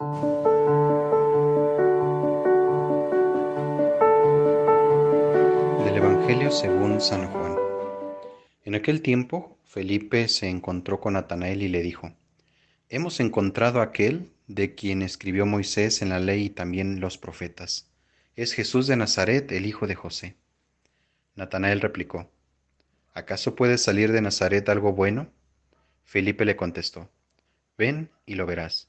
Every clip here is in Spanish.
Del Evangelio según San Juan. En aquel tiempo, Felipe se encontró con Natanael y le dijo, Hemos encontrado a aquel de quien escribió Moisés en la ley y también los profetas. Es Jesús de Nazaret, el hijo de José. Natanael replicó, ¿acaso puede salir de Nazaret algo bueno? Felipe le contestó, ven y lo verás.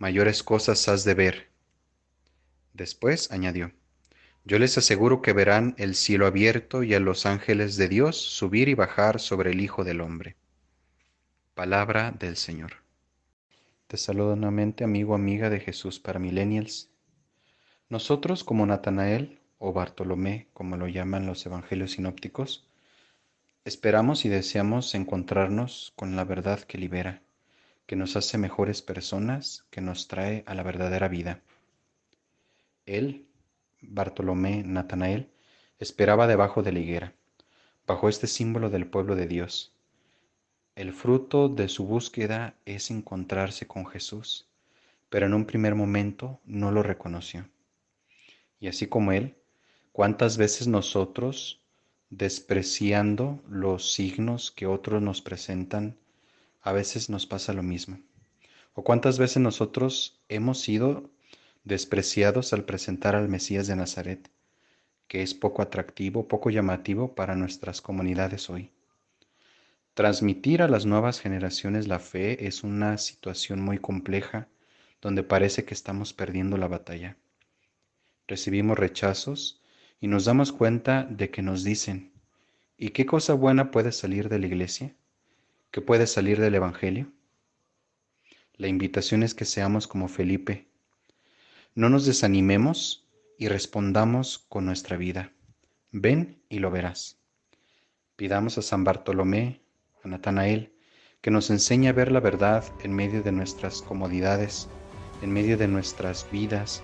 Mayores cosas has de ver. Después añadió, Yo les aseguro que verán el cielo abierto y a los ángeles de Dios subir y bajar sobre el Hijo del Hombre. Palabra del Señor. Te saludo nuevamente, amigo, amiga de Jesús para Millennials. Nosotros, como Natanael o Bartolomé, como lo llaman los evangelios sinópticos, Esperamos y deseamos encontrarnos con la verdad que libera, que nos hace mejores personas, que nos trae a la verdadera vida. Él, Bartolomé Natanael, esperaba debajo de la higuera, bajo este símbolo del pueblo de Dios. El fruto de su búsqueda es encontrarse con Jesús, pero en un primer momento no lo reconoció. Y así como Él, ¿cuántas veces nosotros despreciando los signos que otros nos presentan, a veces nos pasa lo mismo. ¿O cuántas veces nosotros hemos sido despreciados al presentar al Mesías de Nazaret, que es poco atractivo, poco llamativo para nuestras comunidades hoy? Transmitir a las nuevas generaciones la fe es una situación muy compleja donde parece que estamos perdiendo la batalla. Recibimos rechazos y nos damos cuenta de que nos dicen, ¿y qué cosa buena puede salir de la iglesia? ¿Qué puede salir del Evangelio? La invitación es que seamos como Felipe. No nos desanimemos y respondamos con nuestra vida. Ven y lo verás. Pidamos a San Bartolomé, a Natanael, que nos enseñe a ver la verdad en medio de nuestras comodidades, en medio de nuestras vidas,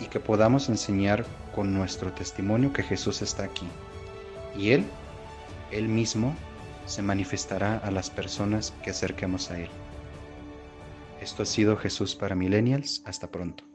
y que podamos enseñar con nuestro testimonio que Jesús está aquí. Y Él, Él mismo, se manifestará a las personas que acerquemos a Él. Esto ha sido Jesús para Millennials. Hasta pronto.